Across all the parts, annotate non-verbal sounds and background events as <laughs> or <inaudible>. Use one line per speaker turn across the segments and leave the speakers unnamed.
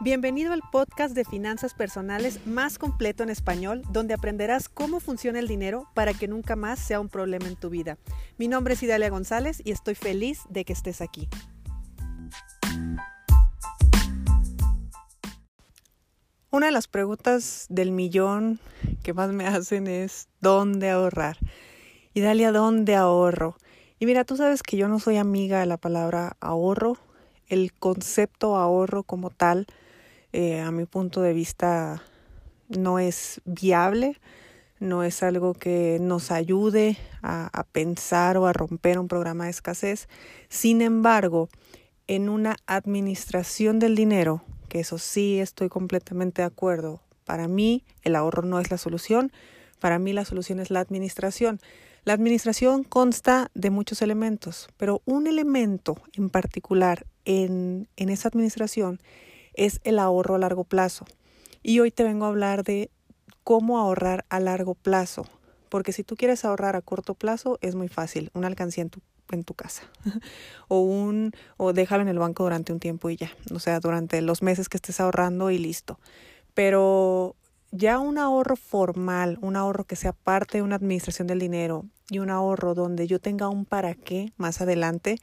Bienvenido al podcast de finanzas personales más completo en español, donde aprenderás cómo funciona el dinero para que nunca más sea un problema en tu vida. Mi nombre es Idalia González y estoy feliz de que estés aquí. Una de las preguntas del millón que más me hacen es ¿dónde ahorrar? Idalia, ¿dónde ahorro? Y mira, tú sabes que yo no soy amiga de la palabra ahorro. El concepto ahorro como tal eh, a mi punto de vista no es viable, no es algo que nos ayude a, pensar o a romper un programa de escasez. Sin embargo, en una administración del dinero, que eso sí estoy completamente de acuerdo, para mí el ahorro no es la solución, para mí la solución es la administración. La administración consta de muchos elementos, pero un elemento en particular en, en esa administración es el ahorro a largo plazo. Y hoy te vengo a hablar de cómo ahorrar a largo plazo. Porque si tú quieres ahorrar a corto plazo, es muy fácil, una alcancía en tu, en tu casa. <laughs> o un, o déjalo en el banco durante un tiempo y ya. O sea, durante los meses que estés ahorrando y listo. Pero ya un ahorro formal, un ahorro que sea parte de una administración del dinero y un ahorro donde yo tenga un para qué más adelante,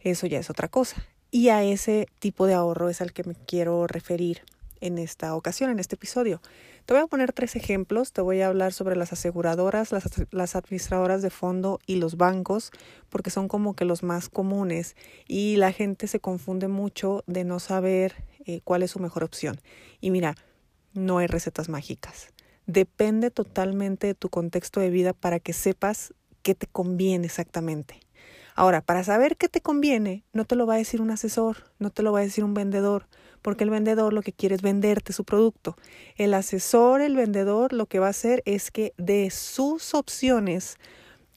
eso ya es otra cosa. Y a ese tipo de ahorro es al que me quiero referir en esta ocasión, en este episodio. Te voy a poner tres ejemplos. Te voy a hablar sobre las aseguradoras, las, las, administradoras de fondo y los bancos, porque son como que los más comunes y la gente se confunde mucho de no saber eh, cuál es su mejor opción. Y mira, no hay recetas mágicas. Depende totalmente de tu contexto de vida para que sepas qué te conviene exactamente. Ahora, para saber qué te conviene, no te lo va a decir un asesor, no te lo va a decir un vendedor, porque el vendedor lo que quiere es venderte su producto. El asesor, el vendedor, lo que va a hacer es que de sus opciones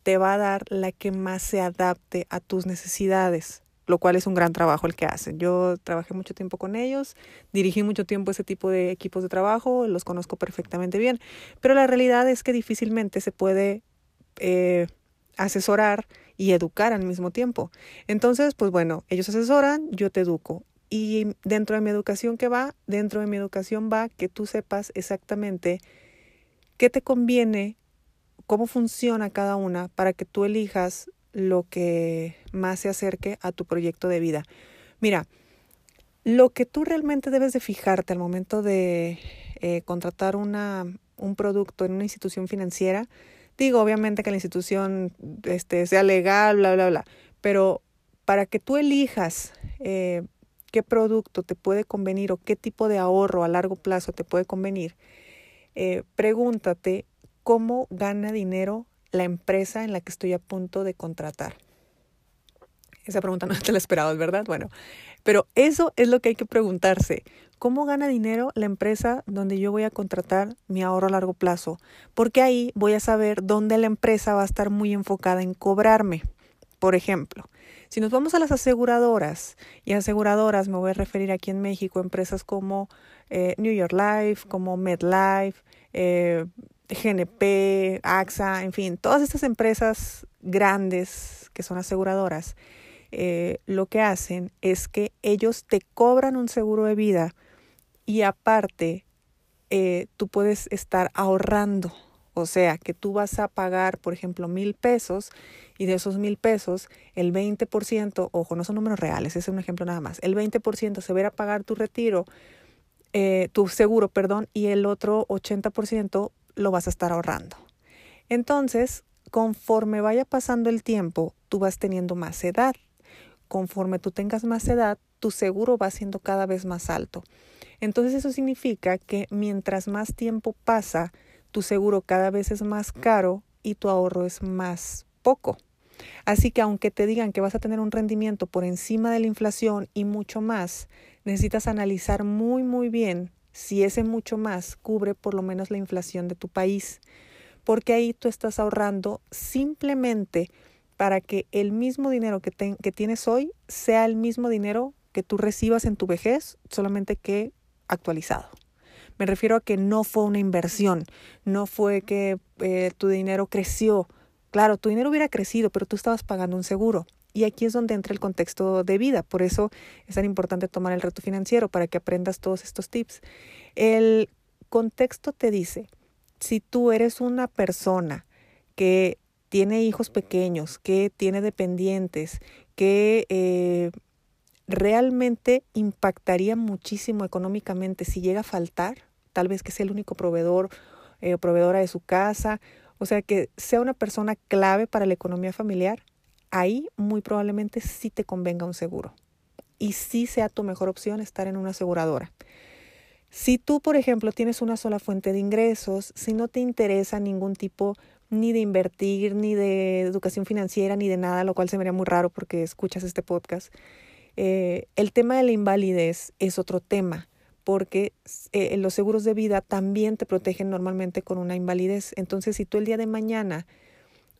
te va a dar la que más se adapte a tus necesidades lo cual es un gran trabajo el que hacen. Yo trabajé mucho tiempo con ellos, dirigí mucho tiempo ese tipo de equipos de trabajo, los conozco perfectamente bien, pero la realidad es que difícilmente se puede eh, asesorar y educar al mismo tiempo. Entonces, pues bueno, ellos asesoran, yo te educo. Y dentro de mi educación que va, dentro de mi educación va que tú sepas exactamente qué te conviene, cómo funciona cada una para que tú elijas lo que más se acerque a tu proyecto de vida. Mira, lo que tú realmente debes de fijarte al momento de eh, contratar una, un producto en una institución financiera Digo, obviamente que la institución este, sea legal, bla, bla, bla, pero para que tú elijas eh, qué producto te puede convenir o qué tipo de ahorro a largo plazo te puede convenir, eh, pregúntate cómo gana dinero la empresa en la que estoy a punto de contratar. Esa pregunta <laughs> no te la esperabas, ¿verdad? Bueno, pero eso es lo que hay que preguntarse. ¿Cómo gana dinero la empresa donde yo voy a contratar mi ahorro a largo plazo? Porque ahí voy a saber dónde la empresa va a estar muy enfocada en cobrarme. Por ejemplo, si nos vamos a las aseguradoras, y aseguradoras me voy a referir aquí en México, empresas como eh, New York Life, como MedLife, eh, GNP, AXA, en fin, todas estas empresas grandes que son aseguradoras, eh, lo que hacen es que ellos te cobran un seguro de vida y aparte eh, tú puedes estar ahorrando. O sea, que tú vas a pagar, por ejemplo, mil pesos y de esos mil pesos, el 20%, ojo, no son números reales, ese es un ejemplo nada más, el 20% se verá a pagar tu retiro, eh, tu seguro, perdón, y el otro 80% lo vas a estar ahorrando. Entonces, conforme vaya pasando el tiempo, tú vas teniendo más edad conforme tú tengas más edad, tu seguro va siendo cada vez más alto. Entonces eso significa que mientras más tiempo pasa, tu seguro cada vez es más caro y tu ahorro es más poco. Así que aunque te digan que vas a tener un rendimiento por encima de la inflación y mucho más, necesitas analizar muy muy bien si ese mucho más cubre por lo menos la inflación de tu país, porque ahí tú estás ahorrando simplemente para que el mismo dinero que, que tienes hoy sea el mismo dinero que tú recibas en tu vejez, solamente que actualizado. Me refiero a que no fue una inversión, no fue que eh, tu dinero creció. Claro, tu dinero hubiera crecido, pero tú estabas pagando un seguro. Y aquí es donde entra el contexto de vida. Por eso es tan importante tomar el reto financiero para que aprendas todos estos tips. El contexto te dice, si tú eres una persona que tiene hijos pequeños, que tiene dependientes, que eh, realmente impactaría muchísimo económicamente si llega a faltar, tal vez que sea el único proveedor eh, o proveedora de su casa, o sea, que sea una persona clave para la economía familiar, ahí muy probablemente sí te convenga un seguro y sí sea tu mejor opción estar en una aseguradora. Si tú, por ejemplo, tienes una sola fuente de ingresos, si no te interesa ningún tipo ni de invertir, ni de educación financiera, ni de nada, lo cual se me muy raro porque escuchas este podcast, eh, el tema de la invalidez es otro tema porque eh, los seguros de vida también te protegen normalmente con una invalidez. Entonces, si tú el día de mañana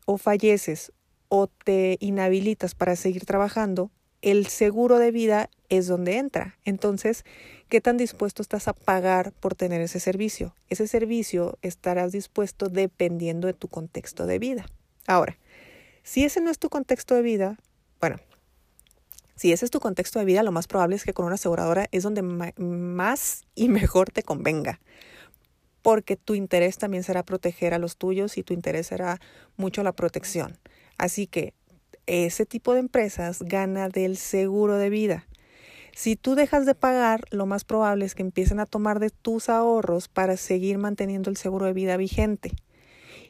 o falleces o te inhabilitas para seguir trabajando, el seguro de vida es donde entra. Entonces, ¿qué tan dispuesto estás a pagar por tener ese servicio? Ese servicio estarás dispuesto dependiendo de tu contexto de vida. Ahora, si ese no es tu contexto de vida, bueno, si ese es tu contexto de vida, lo más probable es que con una aseguradora es donde más y <laughs> mejor te convenga, porque tu interés también será proteger a los tuyos y tu interés será mucho la protección. Así que ese tipo de empresas gana del seguro de vida. Si tú dejas de pagar, lo más probable es que empiecen a tomar de tus ahorros para seguir manteniendo el seguro de vida vigente.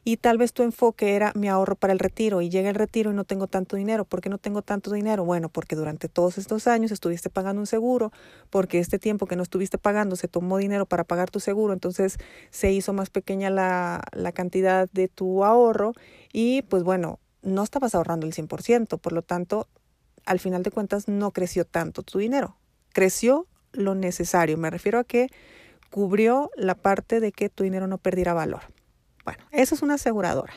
Y tal vez tu enfoque era mi ahorro para el retiro y llega el retiro y no tengo tanto dinero. ¿Por qué no tengo tanto dinero? Bueno, porque durante todos estos años estuviste pagando un seguro, porque este tiempo que no estuviste pagando se tomó dinero para pagar tu seguro, entonces se hizo más pequeña la, la cantidad de tu ahorro y pues bueno, no estabas ahorrando el 100%, por lo tanto, al final de cuentas no creció tanto tu dinero. Creció lo necesario, me refiero a que cubrió la parte de que tu dinero no perdiera valor. Bueno, eso es una aseguradora.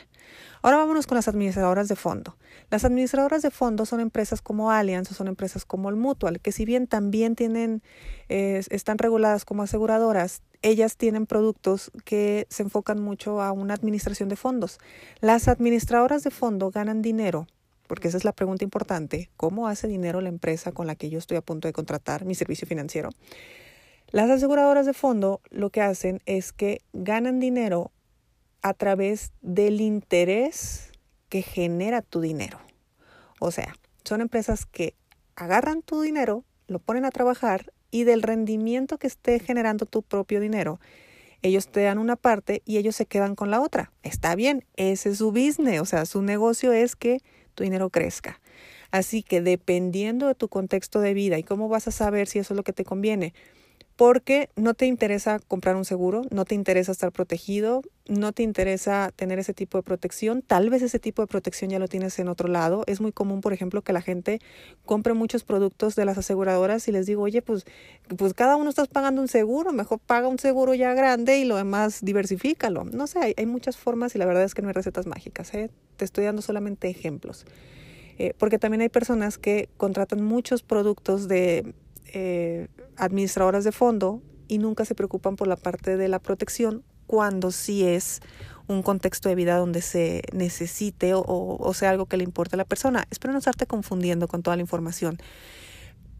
Ahora vámonos con las administradoras de fondo. Las administradoras de fondo son empresas como Allianz o son empresas como el Mutual, que si bien también tienen, están reguladas como aseguradoras, ellas tienen productos que se enfocan mucho a una administración de fondos. Las administradoras de fondo ganan dinero, porque esa es la pregunta importante, ¿cómo hace dinero la empresa con la que yo estoy a punto de contratar mi servicio financiero? Las aseguradoras de fondo lo que hacen es que ganan dinero a través del interés que genera tu dinero. O sea, son empresas que agarran tu dinero, lo ponen a trabajar y del rendimiento que esté generando tu propio dinero, ellos te dan una parte y ellos se quedan con la otra. Está bien, ese es su business, o sea, su negocio es que tu dinero crezca. Así que dependiendo de tu contexto de vida y cómo vas a saber si eso es lo que te conviene, porque no te interesa comprar un seguro, no te interesa estar protegido, no te interesa tener ese tipo de protección, tal vez ese tipo de protección ya lo tienes en otro lado. Es muy común, por ejemplo, que la gente compre muchos productos de las aseguradoras y les digo, oye, pues, pues cada uno estás pagando un seguro, mejor paga un seguro ya grande y lo demás diversifícalo. No sé, hay, muchas formas y la verdad es que no hay recetas mágicas, ¿eh? te estoy dando solamente ejemplos. Eh, porque también hay personas que contratan muchos productos de eh, administradoras de fondo y nunca se preocupan por la parte de la protección cuando sí es un contexto de vida donde se necesite o, sea algo que le importe a la persona. Espero no estarte confundiendo con toda la información.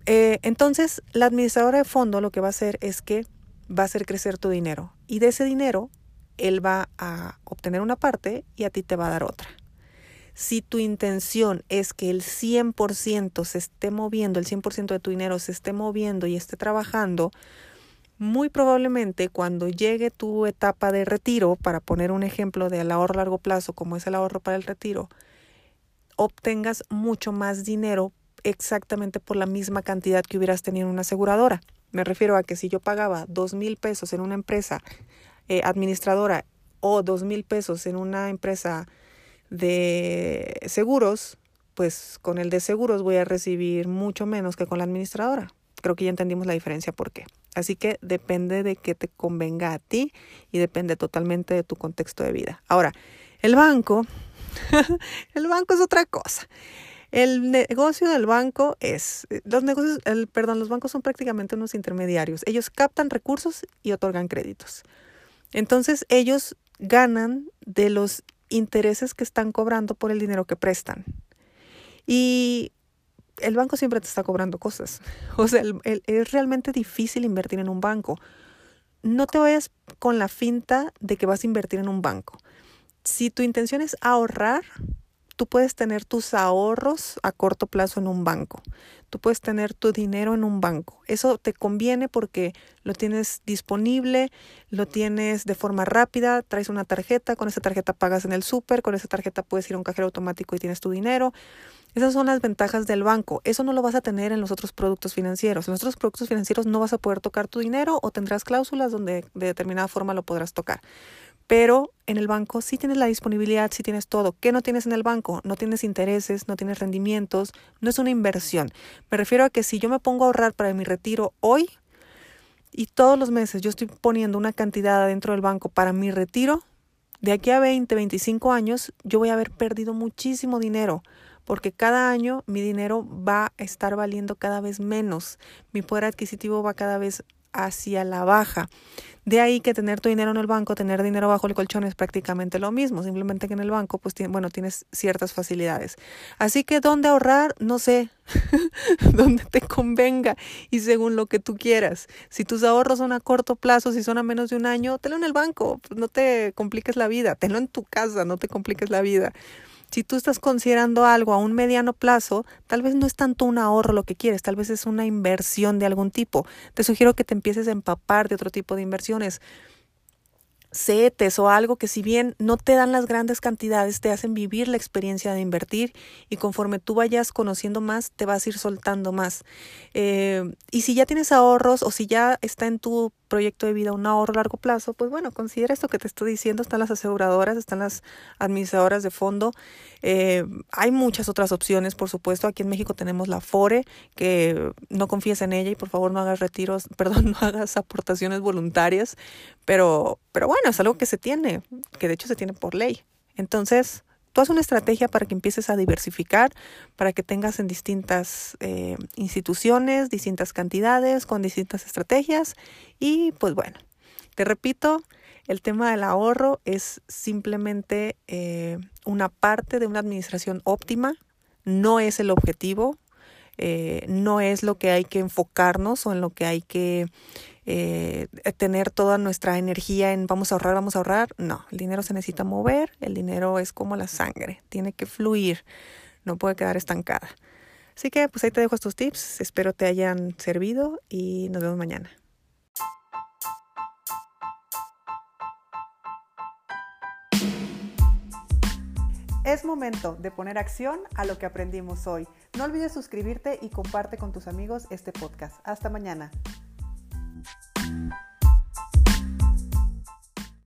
Eh, entonces, la administradora de fondo lo que va a hacer es que va a hacer crecer tu dinero y de ese dinero él va a obtener una parte y a ti te va a dar otra. Si tu intención es que el 100% se esté moviendo, el 100% de tu dinero se esté moviendo y esté trabajando, muy probablemente cuando llegue tu etapa de retiro, para poner un ejemplo del ahorro a largo plazo, como es el ahorro para el retiro, obtengas mucho más dinero exactamente por la misma cantidad que hubieras tenido en una aseguradora. Me refiero a que si yo pagaba dos mil pesos en una empresa eh, administradora o dos mil pesos en una empresa de seguros, pues con el de seguros voy a recibir mucho menos que con la administradora. Creo que ya entendimos la diferencia por qué. Así que depende de qué te convenga a ti y depende totalmente de tu contexto de vida. Ahora, el banco, <laughs> el banco es otra cosa. El negocio del banco es, los negocios, el, perdón, los bancos son prácticamente unos intermediarios. Ellos captan recursos y otorgan créditos. Entonces ellos ganan de los intereses que están cobrando por el dinero que prestan. Y el banco siempre te está cobrando cosas. <laughs> O sea, es realmente difícil invertir en un banco. No te vayas con la finta de que vas a invertir en un banco. Si tu intención es ahorrar, tú puedes tener tus ahorros a corto plazo en un banco. Tú puedes tener tu dinero en un banco. Eso te conviene porque lo tienes disponible, lo tienes de forma rápida, traes una tarjeta, con esa tarjeta pagas en el súper, con esa tarjeta puedes ir a un cajero automático y tienes tu dinero. Esas son las ventajas del banco. Eso no lo vas a tener en los otros productos financieros. En los otros productos financieros no vas a poder tocar tu dinero o tendrás cláusulas donde de determinada forma lo podrás tocar pero en el banco sí tienes la disponibilidad, sí tienes todo. ¿Qué no tienes en el banco? No tienes intereses, no tienes rendimientos, no es una inversión. Me refiero a que si yo me pongo a ahorrar para mi retiro hoy y todos los meses yo estoy poniendo una cantidad dentro del banco para mi retiro, de aquí a 20, 25 años yo voy a haber perdido muchísimo dinero porque cada año mi dinero va a estar valiendo cada vez menos, mi poder adquisitivo va cada vez hacia la baja. De ahí que tener tu dinero en el banco, tener dinero bajo el colchón es prácticamente lo mismo, simplemente que en el banco, pues, bueno, tienes ciertas facilidades. Así que dónde ahorrar, no sé, <laughs> donde te convenga y según lo que tú quieras. Si tus ahorros son a corto plazo, si son a menos de un año, tenlo en el banco, pues, no te compliques la vida, tenlo en tu casa, no te compliques la vida. Si tú estás considerando algo a un mediano plazo, tal vez no es tanto un ahorro lo que quieres, tal vez es una inversión de algún tipo. Te sugiero que te empieces a empapar de otro tipo de inversiones. CETES o algo que si bien no te dan las grandes cantidades, te hacen vivir la experiencia de invertir y conforme tú vayas conociendo más, te vas a ir soltando más. Eh, y si ya tienes ahorros o si ya está en tu proyecto de vida un ahorro a largo plazo, pues bueno, considera esto que te estoy diciendo, están las aseguradoras, están las administradoras de fondo, eh, hay muchas otras opciones, por supuesto, aquí en México tenemos la FORE, que no confíes en ella y por favor no hagas retiros, <laughs> perdón, no hagas aportaciones voluntarias, pero, pero bueno, es algo que se tiene, que de hecho se tiene por ley. Entonces, tú haces una estrategia para que empieces a diversificar, para que tengas en distintas eh, instituciones, distintas cantidades, con distintas estrategias. Y pues bueno, te repito, el tema del ahorro es simplemente eh, una parte de una administración óptima, no es el objetivo, eh, no es lo que hay que enfocarnos o en lo que hay que eh, tener toda nuestra energía en vamos a ahorrar, vamos a ahorrar. No, el dinero se necesita mover, el dinero es como la sangre, tiene que fluir, no puede quedar estancada. Así que pues ahí te dejo estos tips, espero te hayan servido y nos vemos mañana. Es momento de poner acción a lo que aprendimos hoy. No olvides suscribirte y comparte con tus amigos este podcast. Hasta mañana.